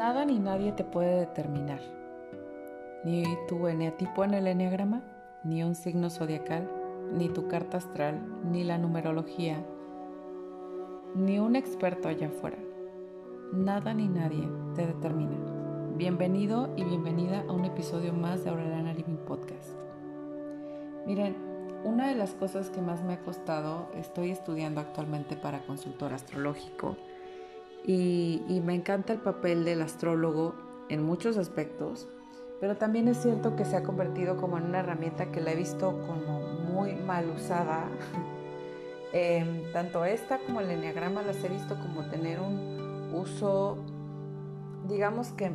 Nada ni nadie te puede determinar. Ni tu eneatipo en el eneagrama, ni un signo zodiacal, ni tu carta astral, ni la numerología, ni un experto allá afuera. Nada ni nadie te determina. Bienvenido y bienvenida a un episodio más de Aureliana Living Podcast. Miren, una de las cosas que más me ha costado, estoy estudiando actualmente para consultor astrológico y, me encanta el papel del astrólogo en muchos aspectos, pero también es cierto que se ha convertido como en una herramienta que la he visto como muy mal usada. Em, tanto esta como el enneagrama las he visto como tener un uso, digamos que,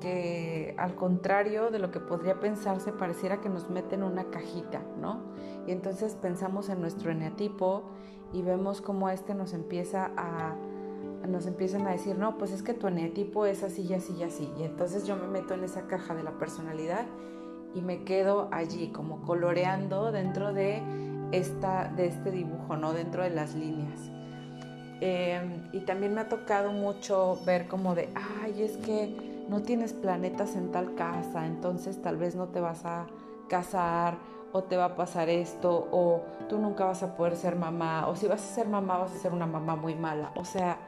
que al contrario de lo que podría pensarse, pareciera que nos meten en una cajita, ¿no? Y entonces pensamos en nuestro eneatipo y vemos cómo este nos empieza a nos empiezan a decir, no, pues es que tu eneatipo es así y así y así. Y entonces yo me meto en esa caja de la personalidad y me quedo allí como coloreando dentro de, esta, de este dibujo, ¿no? Dentro de las líneas. Em, y también me ha tocado mucho ver como de, ay, es que no tienes planetas en tal casa, entonces tal vez no te vas a casar o te va a pasar esto o tú nunca vas a poder ser mamá o si vas a ser mamá vas a ser una mamá muy mala. O sea,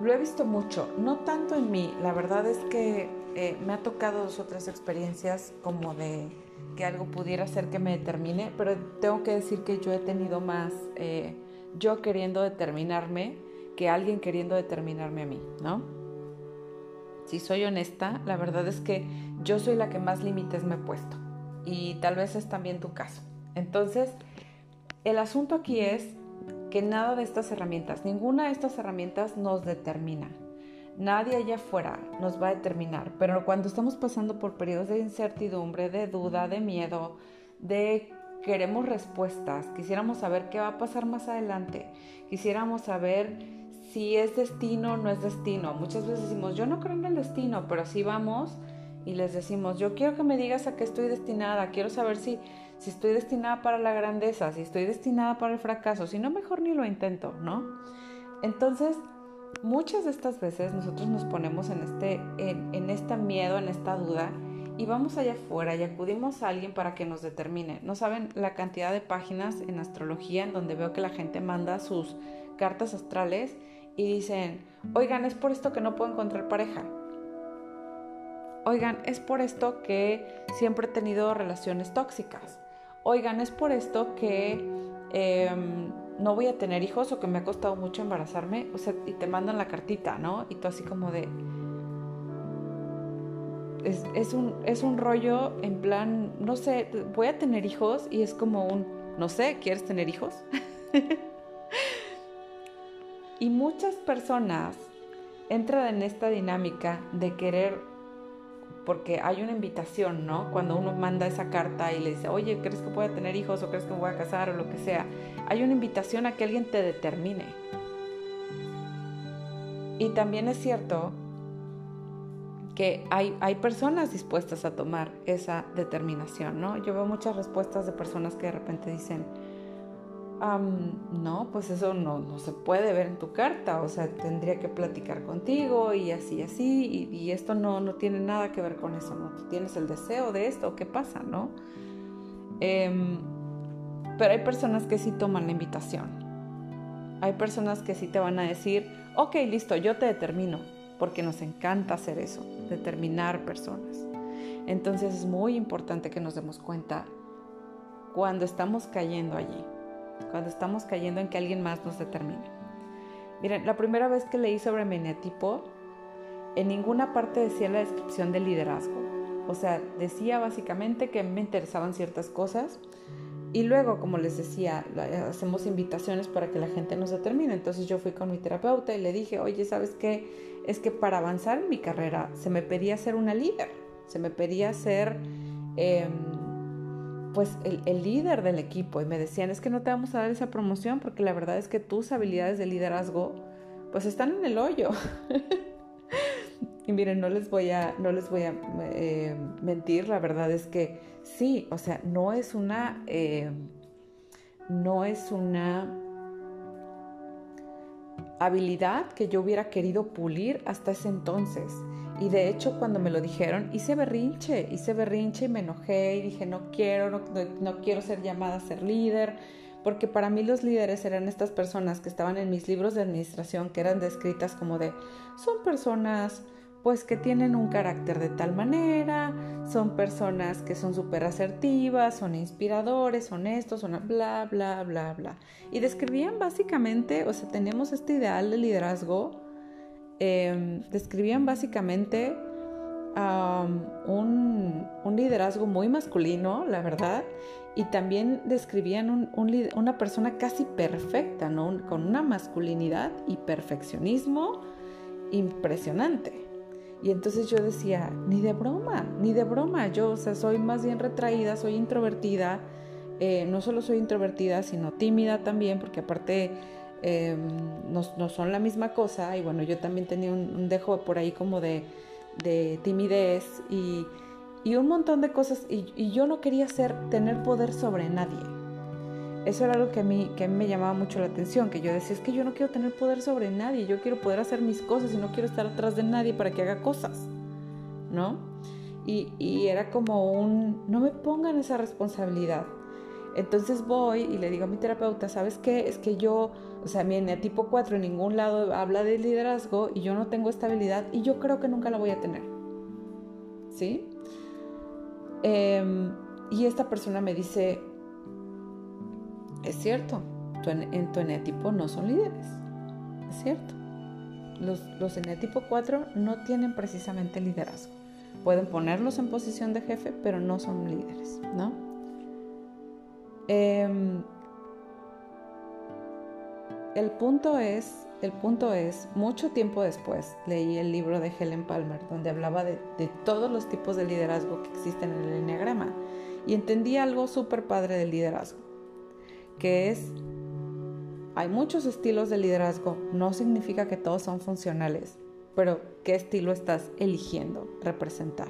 lo he visto mucho, no tanto en mí, la verdad es que eh, me ha tocado dos otras experiencias como de que algo pudiera ser que me determine, pero tengo que decir que yo he tenido más eh, yo queriendo determinarme que alguien queriendo determinarme a mí, ¿no? Si soy honesta, la verdad es que yo soy la que más límites me he puesto y tal vez es también tu caso. Entonces, el asunto aquí es que nada de estas herramientas, ninguna de estas herramientas nos determina. Nadie allá afuera nos va a determinar, pero cuando estamos pasando por periodos de incertidumbre, de duda, de miedo, de queremos respuestas, quisiéramos saber qué va a pasar más adelante, quisiéramos saber si es destino o no es destino. Muchas veces decimos, yo no creo en el destino, pero así vamos y les decimos, yo quiero que me digas a qué estoy destinada, quiero saber si si estoy destinada para la grandeza, si estoy destinada para el fracaso, si no, mejor ni lo intento, ¿no? Entonces, muchas de estas veces nosotros nos ponemos en este, en, en miedo, en esta duda, y vamos allá afuera y acudimos a alguien para que nos determine. No saben la cantidad de páginas en astrología en donde veo que la gente manda sus cartas astrales y dicen, oigan, es por esto que no puedo encontrar pareja. Oigan, es por esto que siempre he tenido relaciones tóxicas oigan, es por esto que em, no voy a tener hijos o que me ha costado mucho embarazarme, o sea, y te mandan la cartita, ¿no? Y tú así como de... Es, un, es un rollo en plan, no sé, voy a tener hijos y es como un, no sé, ¿quieres tener hijos? y muchas personas entran en esta dinámica de querer porque hay una invitación, ¿no? Cuando uno manda esa carta y le dice, oye, ¿crees que pueda tener hijos o crees que me voy a casar o lo que sea? Hay una invitación a que alguien te determine. Y también es cierto que hay, hay personas dispuestas a tomar esa determinación, ¿no? Yo veo muchas respuestas de personas que de repente dicen, no, pues eso no, se puede ver en tu carta, o sea, tendría que platicar contigo y así, así, y, esto no, no, tiene nada que ver con eso, ¿no? Tienes el deseo de esto, ¿qué pasa, no? Em, pero hay personas que sí toman la invitación. Hay personas que sí te van a decir, ok, listo, yo te determino, porque nos encanta hacer eso, determinar personas. Entonces es muy importante que nos demos cuenta cuando estamos cayendo allí cuando estamos cayendo en que alguien más nos determine. Miren, la primera vez que leí sobre mi en ninguna parte decía la descripción del liderazgo. O sea, decía básicamente que me interesaban ciertas cosas y luego, como les decía, hacemos invitaciones para que la gente nos determine. Entonces yo fui con mi terapeuta y le dije, oye, ¿sabes qué? Es que para avanzar en mi carrera se me pedía ser una líder, se me pedía ser... Em, pues el, líder del equipo y me decían, es que no te vamos a dar esa promoción porque la verdad es que tus habilidades de liderazgo pues están en el hoyo. y miren, no les voy a, no les voy a eh, mentir, la verdad es que sí, o sea, no es una, eh, no es una habilidad que yo hubiera querido pulir hasta ese entonces. Y de hecho cuando me lo dijeron hice berrinche, hice berrinche y me enojé y dije no quiero, no, no quiero ser llamada a ser líder, porque para mí los líderes eran estas personas que estaban en mis libros de administración, que eran descritas como de, son personas pues que tienen un carácter de tal manera, son personas que son súper asertivas, son inspiradores, honestos, son bla, bla, bla, bla. Y describían básicamente, o sea, teníamos este ideal de liderazgo, em, describían básicamente un, liderazgo muy masculino, la verdad, y también describían una persona casi perfecta, ¿no? con una masculinidad y perfeccionismo impresionante. Y entonces yo decía, ni de broma, ni de broma, yo, o sea, soy más bien retraída, soy introvertida, eh, no solo soy introvertida, sino tímida también, porque aparte em, no, son la misma cosa, y bueno, yo también tenía un, dejo por ahí como de, timidez y, un montón de cosas, y, yo no quería ser, tener poder sobre nadie. Eso era algo que a, mí, que me llamaba mucho la atención, que yo decía, es que yo no quiero tener poder sobre nadie, yo quiero poder hacer mis cosas y no quiero estar atrás de nadie para que haga cosas, ¿no? Y era como un, no me pongan esa responsabilidad. Entonces voy y le digo a mi terapeuta, ¿sabes qué? Es que yo, o sea, mi tipo 4 en ningún lado habla de liderazgo y yo no tengo estabilidad y yo creo que nunca la voy a tener. ¿Sí? Em, y esta persona me dice, es cierto, en tu eneatipo no son líderes. Es cierto. Los, los eneatipo 4 no tienen precisamente liderazgo. Pueden ponerlos en posición de jefe, pero no son líderes, ¿no? Em, el punto es, el punto es, mucho tiempo después leí el libro de Helen Palmer, donde hablaba de, todos los tipos de liderazgo que existen en el enneagrama y entendí algo súper padre del liderazgo que es, hay muchos estilos de liderazgo, no significa que todos son funcionales, pero qué estilo estás eligiendo representar.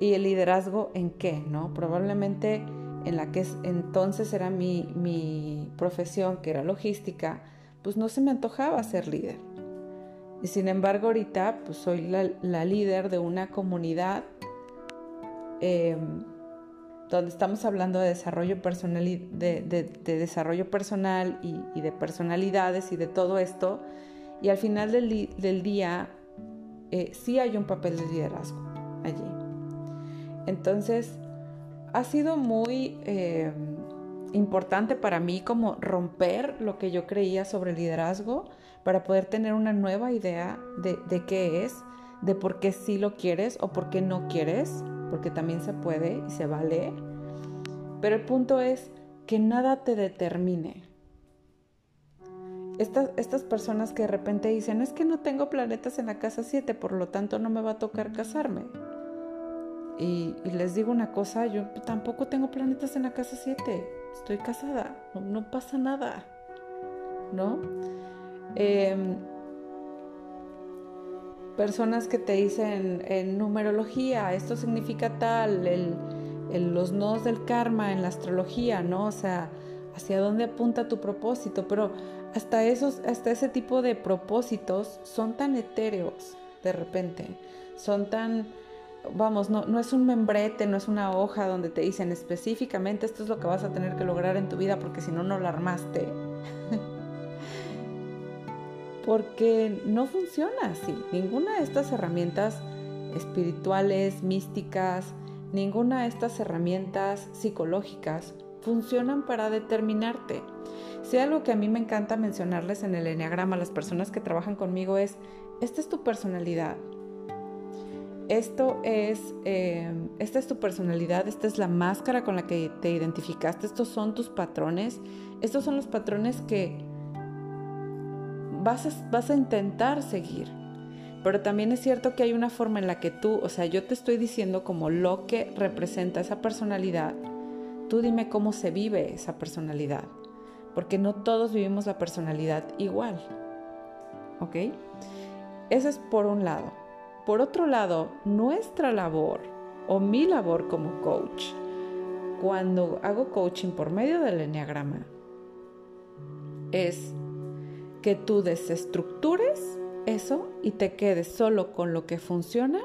Y el liderazgo en qué, ¿no? Probablemente en la que entonces era mi, mi profesión, que era logística, pues no se me antojaba ser líder. Y sin embargo ahorita pues soy la, líder de una comunidad eh, donde estamos hablando de desarrollo personal, de, desarrollo personal y, de personalidades y de todo esto, y al final del, día eh, sí hay un papel de liderazgo allí. Entonces, ha sido muy eh, importante para mí como romper lo que yo creía sobre el liderazgo para poder tener una nueva idea de, de qué es, de por qué sí lo quieres o por qué no quieres porque también se puede y se vale. Pero el punto es que nada te determine. Estas, estas personas que de repente dicen, es que no tengo planetas en la casa 7, por lo tanto no me va a tocar casarme. Y, les digo una cosa, yo tampoco tengo planetas en la casa 7, estoy casada, no, pasa nada, ¿no? Em, personas que te dicen en numerología, esto significa tal, el, los nodos del karma en la astrología, ¿no? O sea, hacia dónde apunta tu propósito, pero hasta esos, hasta ese tipo de propósitos son tan etéreos de repente, son tan, vamos, no, no es un membrete, no es una hoja donde te dicen específicamente esto es lo que vas a tener que lograr en tu vida porque si no, no lo armaste. porque no funciona así. Ninguna de estas herramientas espirituales, místicas, ninguna de estas herramientas psicológicas funcionan para determinarte. Si algo que a mí me encanta mencionarles en el enneagrama a las personas que trabajan conmigo es, esta es tu personalidad. Esto es, eh, esta es tu personalidad, esta es la máscara con la que te identificaste, estos son tus patrones, estos son los patrones que vas a, intentar seguir. Pero también es cierto que hay una forma en la que tú, o sea, yo te estoy diciendo como lo que representa esa personalidad. Tú dime cómo se vive esa personalidad. Porque no todos vivimos la personalidad igual. ¿Ok? Eso es por un lado. Por otro lado, nuestra labor o mi labor como coach, cuando hago coaching por medio del enneagrama, es que tú desestructures eso y te quedes solo con lo que funciona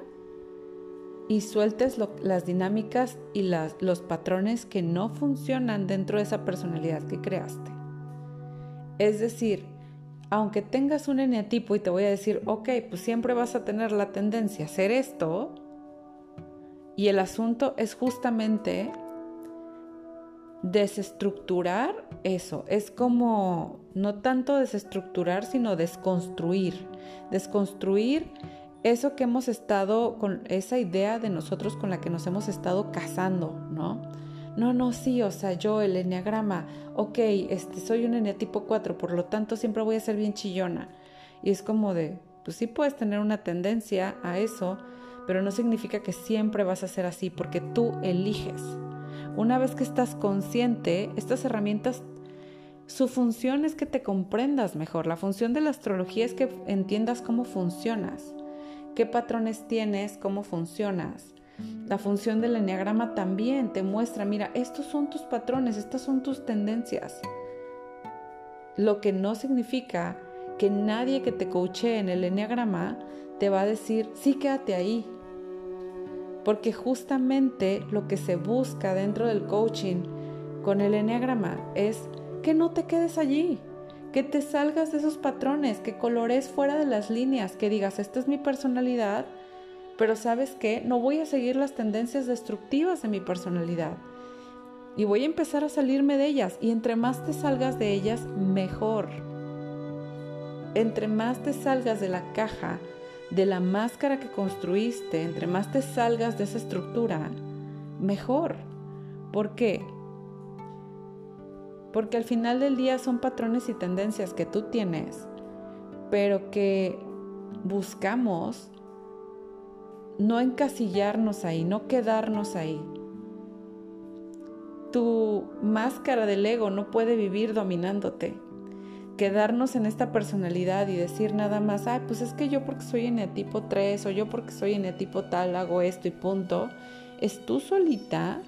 y sueltes las dinámicas y los patrones que no funcionan dentro de esa personalidad que creaste. Es decir, aunque tengas un eneatipo y te voy a decir, ok, pues siempre vas a tener la tendencia a hacer esto, y el asunto es justamente desestructurar eso. Es como no tanto desestructurar, sino desconstruir. Desconstruir eso que hemos estado con esa idea de nosotros con la que nos hemos estado casando, ¿no? No, no, sí, o sea, yo el enneagrama, ok, este, soy un eneatipo 4, por lo tanto siempre voy a ser bien chillona. Y es como de, pues sí puedes tener una tendencia a eso, pero no significa que siempre vas a ser así, porque tú eliges. Una vez que estás consciente, estas herramientas, su función es que te comprendas mejor. La función de la astrología es que entiendas cómo funcionas, qué patrones tienes, cómo funcionas. La función del enneagrama también te muestra, mira, estos son tus patrones, estas son tus tendencias. Lo que no significa que nadie que te coache en el enneagrama te va a decir, sí, quédate ahí, porque justamente lo que se busca dentro del coaching con el enneagrama es que no te quedes allí, que te salgas de esos patrones, que colores fuera de las líneas, que digas, esta es mi personalidad, pero sabes qué, no voy a seguir las tendencias destructivas de mi personalidad. Y voy a empezar a salirme de ellas. Y entre más te salgas de ellas, mejor. Entre más te salgas de la caja de la máscara que construiste, entre más te salgas de esa estructura, mejor. ¿Por qué? Porque al final del día son patrones y tendencias que tú tienes, pero que buscamos no encasillarnos ahí, no quedarnos ahí. Tu máscara del ego no puede vivir dominándote quedarnos en esta personalidad y decir nada más, ay, pues es que yo porque soy en el tipo 3 o yo porque soy en el tipo tal hago esto y punto, es tú solita,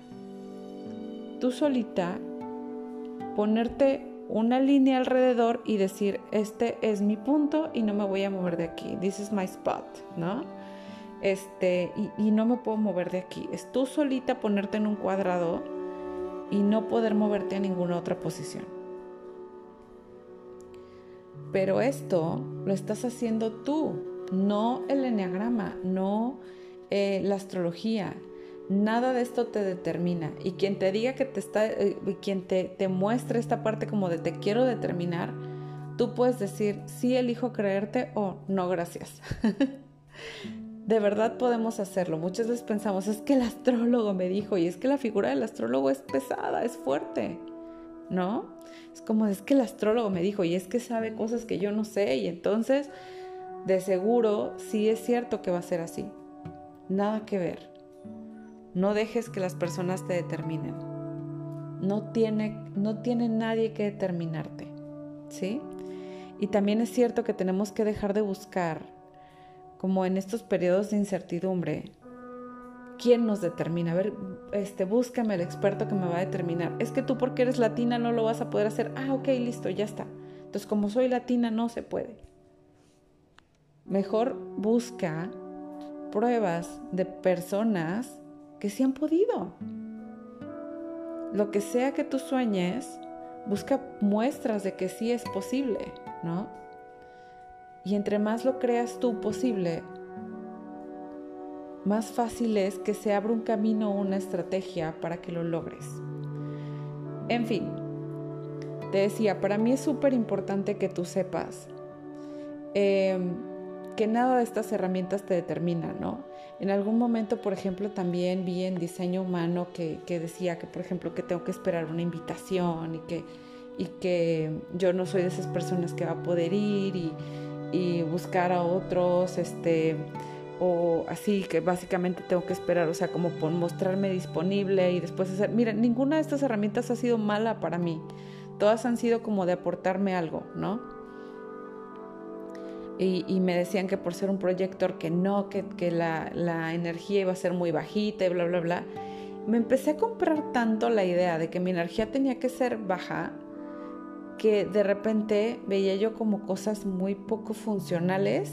tú solita ponerte una línea alrededor y decir, este es mi punto y no me voy a mover de aquí, this is my spot, ¿no? Este, y, no me puedo mover de aquí. Es tú solita ponerte en un cuadrado y no poder moverte a ninguna otra posición. Pero esto lo estás haciendo tú, no el enneagrama, no eh, la astrología. Nada de esto te determina. Y quien te diga que te está, eh, quien te, te muestre esta parte como de te quiero determinar, tú puedes decir sí elijo creerte o no gracias. de verdad podemos hacerlo. Muchas veces pensamos, es que el astrólogo me dijo, y es que la figura del astrólogo es pesada, es fuerte, ¿no? Es como, es que el astrólogo me dijo, y es que sabe cosas que yo no sé, y entonces, de seguro, sí es cierto que va a ser así. Nada que ver. No dejes que las personas te determinen. No tiene, no tiene nadie que determinarte. ¿Sí? Y también es cierto que tenemos que dejar de buscar, como en estos periodos de incertidumbre, ¿quién nos determina? A ver, este, búscame el experto que me va a determinar. Es que tú porque eres latina no lo vas a poder hacer. Ah, ok, listo, ya está. Entonces, como soy latina, no se puede. Mejor busca pruebas de personas que sí han podido. Lo que sea que tú sueñes, busca muestras de que sí es posible, ¿no? Y entre más lo creas tú posible, más fácil es que se abra un camino o una estrategia para que lo logres. En fin, te decía, para mí es súper importante que tú sepas em, que nada de estas herramientas te determina, ¿no? En algún momento, por ejemplo, también vi en diseño humano que, decía que, por ejemplo, que tengo que esperar una invitación y que, y que yo no soy de esas personas que va a poder ir y, y buscar a otros, este, o así que básicamente tengo que esperar, o sea, como por mostrarme disponible y después hacer, mira, ninguna de estas herramientas ha sido mala para mí, todas han sido como de aportarme algo, ¿no? Y, me decían que por ser un proyector que no, que, que la, la energía iba a ser muy bajita y bla, bla, bla, me empecé a comprar tanto la idea de que mi energía tenía que ser baja que de repente veía yo como cosas muy poco funcionales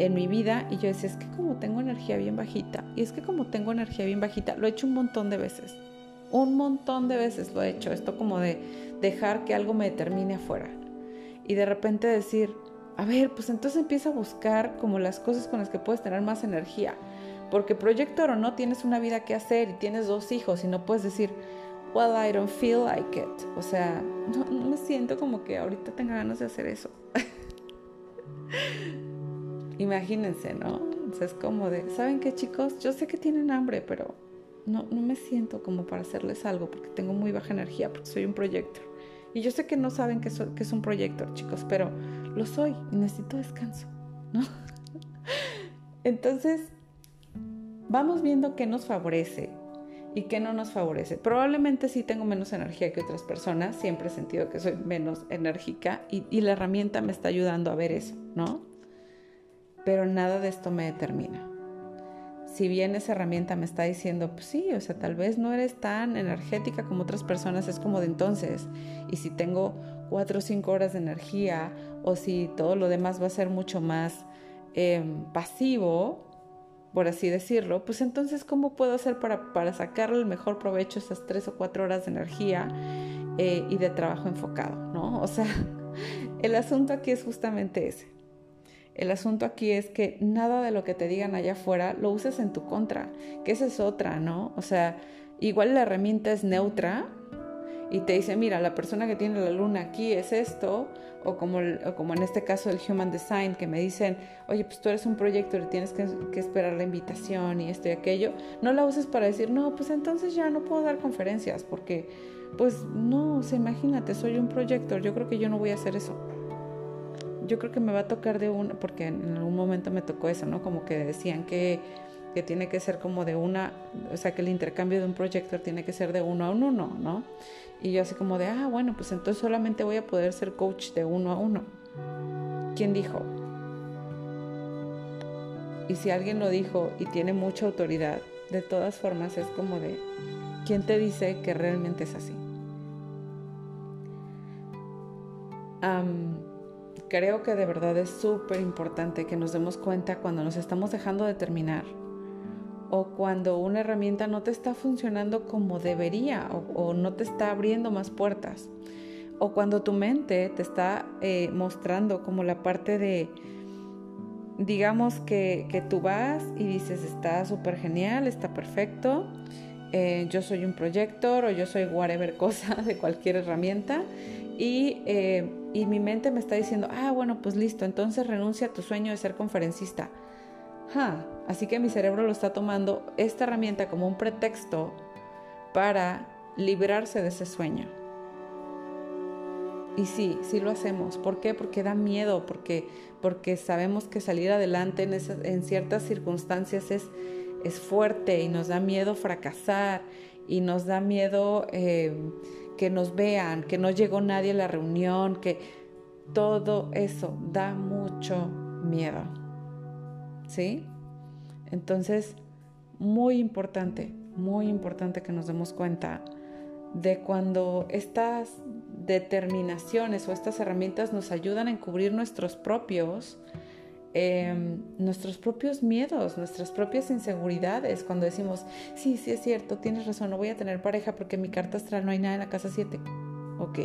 en mi vida y yo decía, es que como tengo energía bien bajita, y es que como tengo energía bien bajita, lo he hecho un montón de veces, un montón de veces lo he hecho, esto como de dejar que algo me determine afuera y de repente decir, a ver, pues entonces empieza a buscar como las cosas con las que puedes tener más energía, porque proyector o no tienes una vida que hacer y tienes dos hijos y no puedes decir, well, I don't feel like it, o sea, no, me siento como que ahorita tenga ganas de hacer eso. Imagínense, ¿no? es como de, ¿saben qué chicos? Yo sé que tienen hambre, pero no, no me siento como para hacerles algo porque tengo muy baja energía, porque soy un proyector. Y yo sé que no saben que, que es un proyector, chicos, pero lo soy y necesito descanso, ¿no? Entonces, vamos viendo qué nos favorece y qué no nos favorece. Probablemente sí tengo menos energía que otras personas, siempre he sentido que soy menos enérgica y, la herramienta me está ayudando a ver eso, ¿no? pero nada de esto me determina. Si bien esa herramienta me está diciendo, pues sí, o sea, tal vez no eres tan energética como otras personas, es como de entonces. Y si tengo cuatro o cinco horas de energía, o si todo lo demás va a ser mucho más em, pasivo, por así decirlo, pues entonces, ¿cómo puedo hacer para, para el mejor provecho esas tres o cuatro horas de energía eh, y de trabajo enfocado, ¿no? O sea, el asunto aquí es justamente ese. El asunto aquí es que nada de lo que te digan allá afuera lo uses en tu contra, que esa es otra, ¿no? O sea, igual la herramienta es neutra y te dice, mira, la persona que tiene la luna aquí es esto, o como, como en este caso el Human Design, que me dicen, oye, pues tú eres un proyecto y tienes que, que esperar la invitación y esto y aquello, no la uses para decir, no, pues entonces ya no puedo dar conferencias, porque, pues no, o sea, imagínate, soy un proyector, yo creo que yo no voy a hacer eso yo creo que me va a tocar de una, porque en algún momento me tocó eso, ¿no? Como que decían que, que tiene que ser como de una, o sea, que el intercambio de un proyector tiene que ser de uno a uno, ¿no? Y yo así como de, ah, bueno, pues entonces solamente voy a poder ser coach de uno a uno. ¿Quién dijo? Y si alguien lo dijo y tiene mucha autoridad, de todas formas es como de, ¿quién te dice que realmente es así? creo que de verdad es súper importante que nos demos cuenta cuando nos estamos dejando de terminar o cuando una herramienta no te está funcionando como debería o, no te está abriendo más puertas o cuando tu mente te está eh, mostrando como la parte de, digamos que, que tú vas y dices está súper genial, está perfecto, eh, yo soy un proyector o yo soy whatever cosa de cualquier herramienta eh, y, mi mente me está diciendo, ah, bueno, pues listo, entonces renuncia a tu sueño de ser conferencista. Así que mi cerebro lo está tomando esta herramienta como un pretexto para librarse de ese sueño. Y sí, sí lo hacemos. ¿Por qué? Porque da miedo, porque, porque sabemos que salir adelante en, en ciertas circunstancias es, es fuerte y nos da miedo fracasar y nos da miedo eh, que nos vean, que no llegó nadie a la reunión, que todo eso da mucho miedo. ¿Sí? Entonces, muy importante, muy importante que nos demos cuenta de cuando estas determinaciones o estas herramientas nos ayudan a encubrir nuestros propios Em, nuestros propios miedos, nuestras propias inseguridades, cuando decimos, sí, sí es cierto, tienes razón, no voy a tener pareja porque en mi carta astral no hay nada en la casa 7. Ok,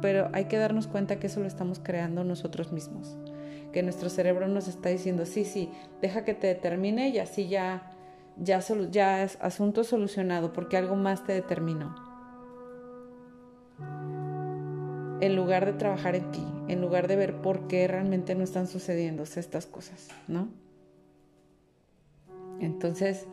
pero hay que darnos cuenta que eso lo estamos creando nosotros mismos, que nuestro cerebro nos está diciendo, sí, sí, deja que te determine y así ya, ya, ya es asunto solucionado porque algo más te determinó. en lugar de trabajar en ti, en lugar de ver por qué realmente no están sucediendo estas cosas, ¿no? Entonces,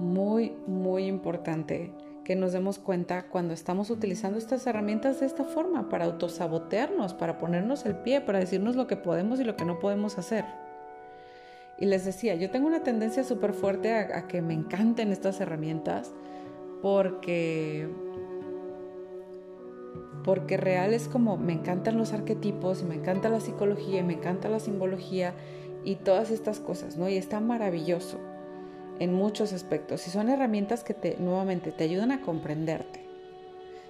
muy, muy importante que nos demos cuenta cuando estamos utilizando estas herramientas de esta forma para autosabotearnos, para ponernos el pie, para decirnos lo que podemos y lo que no podemos hacer. Y les decía, yo tengo una tendencia súper fuerte a, que me encanten estas herramientas porque porque real es como me encantan los arquetipos, y me encanta la psicología, y me encanta la simbología y todas estas cosas, ¿no? Y está maravilloso en muchos aspectos y son herramientas que te nuevamente te ayudan a comprenderte.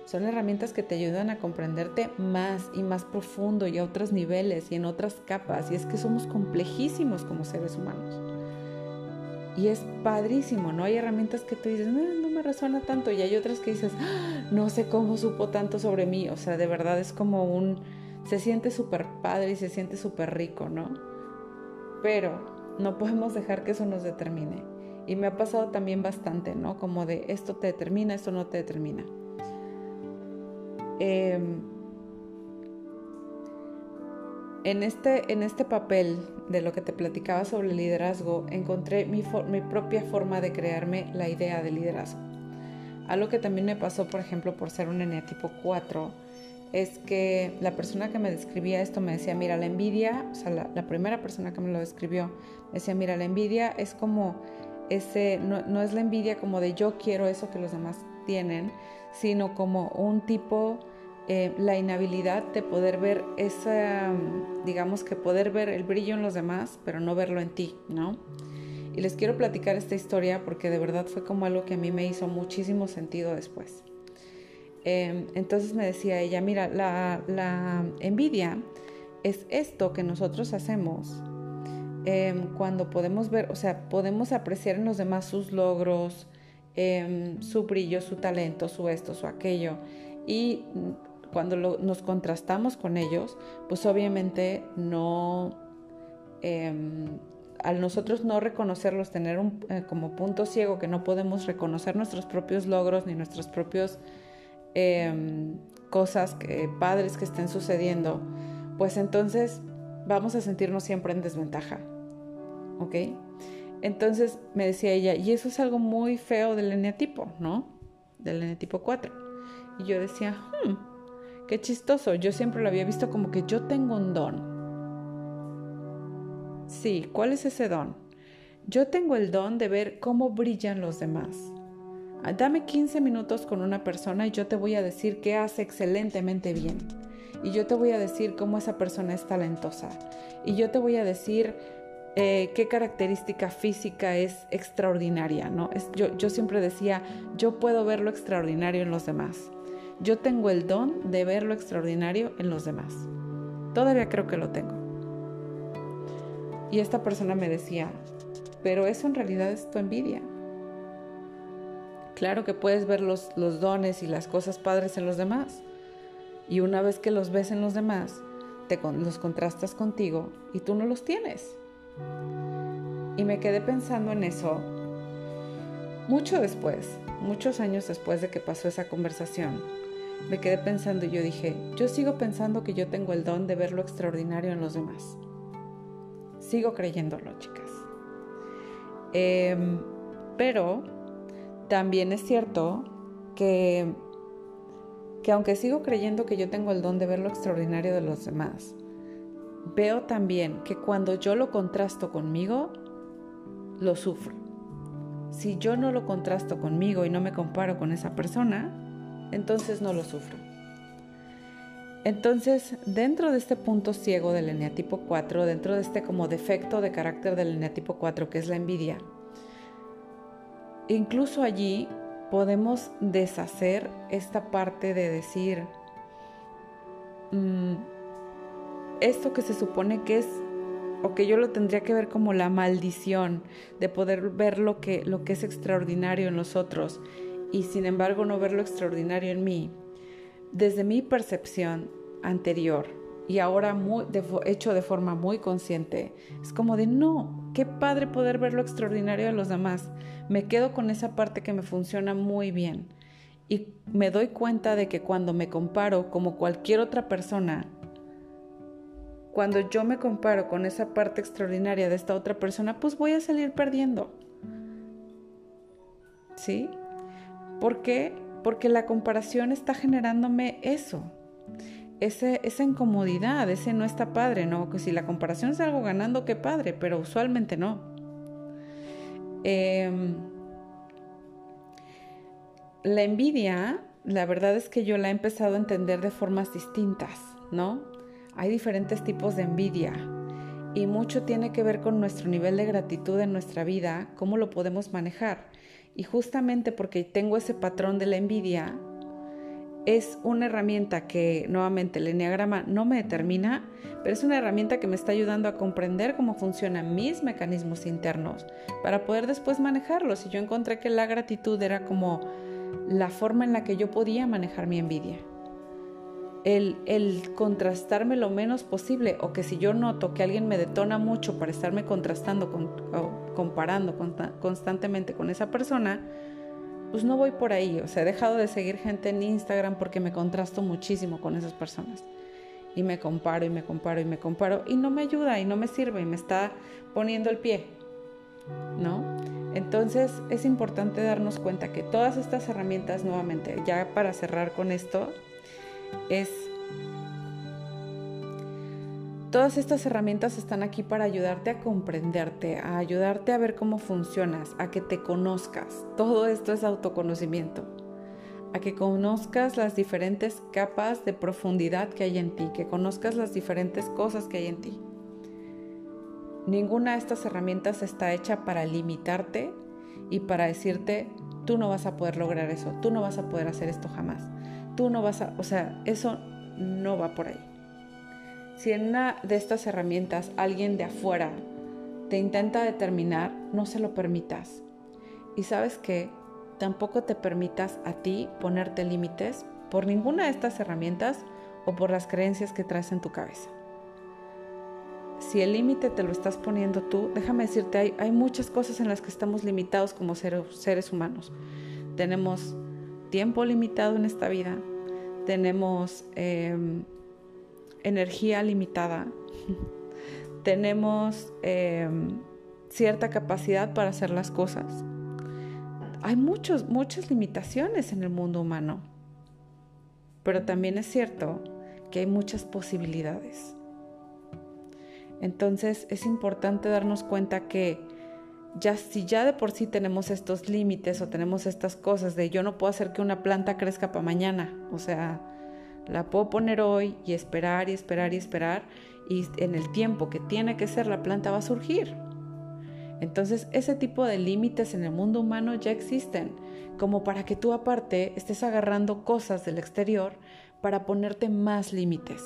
Son herramientas que te ayudan a comprenderte más y más profundo y a otros niveles y en otras capas. Y es que somos complejísimos como seres humanos. Y es padrísimo, ¿no? Hay herramientas que tú dices, no, me resuena tanto. Y hay otras que dices, ¡Ah! no sé cómo supo tanto sobre mí. O sea, de verdad es como un... Se siente súper padre y se siente súper rico, ¿no? Pero no podemos dejar que eso nos determine. Y me ha pasado también bastante, ¿no? Como de esto te determina, esto no te determina. Em, en, este, en este papel de lo que te platicaba sobre el liderazgo, encontré mi, mi propia forma de crearme la idea de liderazgo. Algo que también me pasó, por ejemplo, por ser un eneatipo 4, es que la persona que me describía esto me decía, mira, la envidia, o sea, la, la primera persona que me lo describió, me decía, mira, la envidia es como ese, no, es la envidia como de yo quiero eso que los demás tienen, sino como un tipo, eh, la inhabilidad de poder ver esa, digamos que poder ver el brillo en los demás, pero no verlo en ti, ¿no? Y les quiero platicar esta historia porque de verdad fue como algo que a mí me hizo muchísimo sentido después. Em, entonces me decía ella, mira, la, la envidia es esto que nosotros hacemos Em, cuando podemos ver, o sea, podemos apreciar en los demás sus logros, em, su brillo, su talento, su esto, su aquello. Y cuando nos contrastamos con ellos, pues obviamente no, em, al nosotros no reconocerlos, tener un, eh, como punto ciego que no podemos reconocer nuestros propios logros ni nuestras propias cosas, padres que estén sucediendo, pues entonces vamos a sentirnos siempre en desventaja. ¿Ok? Entonces me decía ella, y eso es algo muy feo del eneatipo, ¿no? Del eneatipo 4. Y yo decía, hmm, qué chistoso, yo siempre lo había visto como que yo tengo un don. Sí, ¿cuál es ese don? Yo tengo el don de ver cómo brillan los demás. Ah, dame 15 minutos con una persona y yo te voy a decir qué hace excelentemente bien. Y yo te voy a decir cómo esa persona es talentosa. Y yo te voy a decir eh, qué característica física es extraordinaria, ¿no? Es, yo, siempre decía, yo puedo ver lo extraordinario en los demás. Yo tengo el don de ver lo extraordinario en los demás. Todavía creo que lo tengo. Y esta persona me decía, pero eso en realidad es tu envidia. Claro que puedes ver los, los dones y las cosas padres en los demás. Y una vez que los ves en los demás, te, los contrastas contigo y tú no los tienes. Y me quedé pensando en eso mucho después, muchos años después de que pasó esa conversación. Me quedé pensando y yo dije, yo sigo pensando que yo tengo el don de ver lo extraordinario en los demás. Sigo creyéndolo, chicas. Em, pero también es cierto que, que aunque sigo creyendo que yo tengo el don de ver lo extraordinario de los demás, veo también que cuando yo lo contrasto conmigo, lo sufro. Si yo no lo contrasto conmigo y no me comparo con esa persona, entonces no lo sufro. Entonces, dentro de este punto ciego del eneatipo 4, dentro de este como defecto de carácter del eneatipo 4, que es la envidia, incluso allí podemos deshacer esta parte de decir, mm, esto que se supone que es o que yo lo tendría que ver como la maldición de poder ver lo que, lo que es extraordinario en los otros y sin embargo no ver lo extraordinario en mí, desde mi percepción anterior y ahora muy, hecho de forma muy consciente, es como de no, qué padre poder ver lo extraordinario de los demás. Me quedo con esa parte que me funciona muy bien y me doy cuenta de que cuando me comparo como cualquier otra persona cuando yo me comparo con esa parte extraordinaria de esta otra persona, pues voy a salir perdiendo. ¿Sí? ¿Por qué? Porque la comparación está generándome eso, esa incomodidad, ese no está padre, ¿no? Que si la comparación es algo ganando, qué padre, pero usualmente no. Em, la envidia, la verdad es que yo la he empezado a entender de formas distintas, ¿no? Hay diferentes tipos de envidia y mucho tiene que ver con nuestro nivel de gratitud en nuestra vida, cómo lo podemos manejar. Y justamente porque tengo ese patrón de la envidia, es una herramienta que nuevamente el enneagrama no me determina, pero es una herramienta que me está ayudando a comprender cómo funcionan mis mecanismos internos para poder después manejarlos. Y yo encontré que la gratitud era como la forma en la que yo podía manejar mi envidia. El, contrastarme lo menos posible o que si yo noto que alguien me detona mucho para estarme contrastando, con, comparando constantemente con esa persona, pues no voy por ahí. O sea, he dejado de seguir gente en Instagram porque me contrasto muchísimo con esas personas. Y me comparo y me comparo y me comparo y no me ayuda y no me sirve y me está poniendo el pie. ¿No? Entonces es importante darnos cuenta que todas estas herramientas, nuevamente, ya para cerrar con esto, es Todas estas herramientas están aquí para ayudarte a comprenderte, a ayudarte a ver cómo funcionas, a que te conozcas. Todo esto es autoconocimiento. A que conozcas las diferentes capas de profundidad que hay en ti, que conozcas las diferentes cosas que hay en ti. Ninguna de estas herramientas está hecha para limitarte y para decirte, tú no vas a poder lograr eso, tú no vas a poder hacer esto jamás, tú no vas a, o sea, eso no va por ahí. Si en una de estas herramientas alguien de afuera te intenta determinar, no se lo permitas. Y sabes que tampoco te permitas a ti ponerte límites por ninguna de estas herramientas o por las creencias que traes en tu cabeza. Si el límite te lo estás poniendo tú, déjame decirte, hay, hay muchas cosas en las que estamos limitados como seres humanos. Tenemos tiempo limitado en esta vida, tenemos em, energía limitada, tenemos em, cierta capacidad para hacer las cosas. Hay muchos, muchas limitaciones en el mundo humano, pero también es cierto que hay muchas posibilidades. Entonces es importante darnos cuenta que ya si ya de por sí tenemos estos límites o tenemos estas cosas de yo no puedo hacer que una planta crezca para mañana, o sea, la puedo poner hoy y esperar y esperar y esperar y en el tiempo que tiene que ser la planta va a surgir. Entonces ese tipo de límites en el mundo humano ya existen, como para que tú aparte estés agarrando cosas del exterior para ponerte más límites,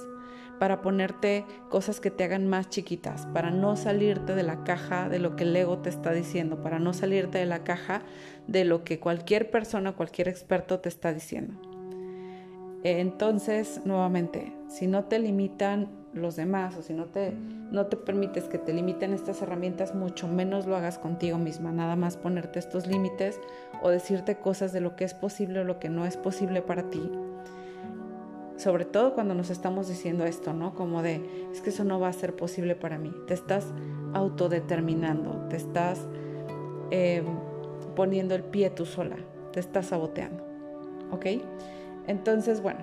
para ponerte cosas que te hagan más chiquitas, para no salirte de la caja de lo que el ego te está diciendo, para no salirte de la caja de lo que cualquier persona, cualquier experto te está diciendo. Entonces, nuevamente, si no te limitan los demás o si no te, no te permites que te limiten estas herramientas, mucho menos lo hagas contigo misma, nada más ponerte estos límites o decirte cosas de lo que es posible o lo que no es posible para ti. Sobre todo cuando nos estamos diciendo esto, ¿no? Como de, es que eso no va a ser posible para mí. Te estás autodeterminando, te estás eh, poniendo el pie tú sola, te estás saboteando, ¿ok? Entonces, bueno,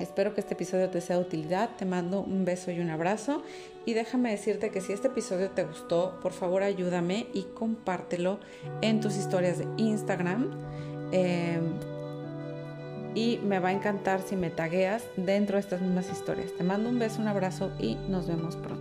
espero que este episodio te sea de utilidad. Te mando un beso y un abrazo. Y déjame decirte que si este episodio te gustó, por favor ayúdame y compártelo en tus historias de Instagram. Em, y me va a encantar si me tagueas dentro de estas mismas historias. Te mando un beso, un abrazo y nos vemos pronto.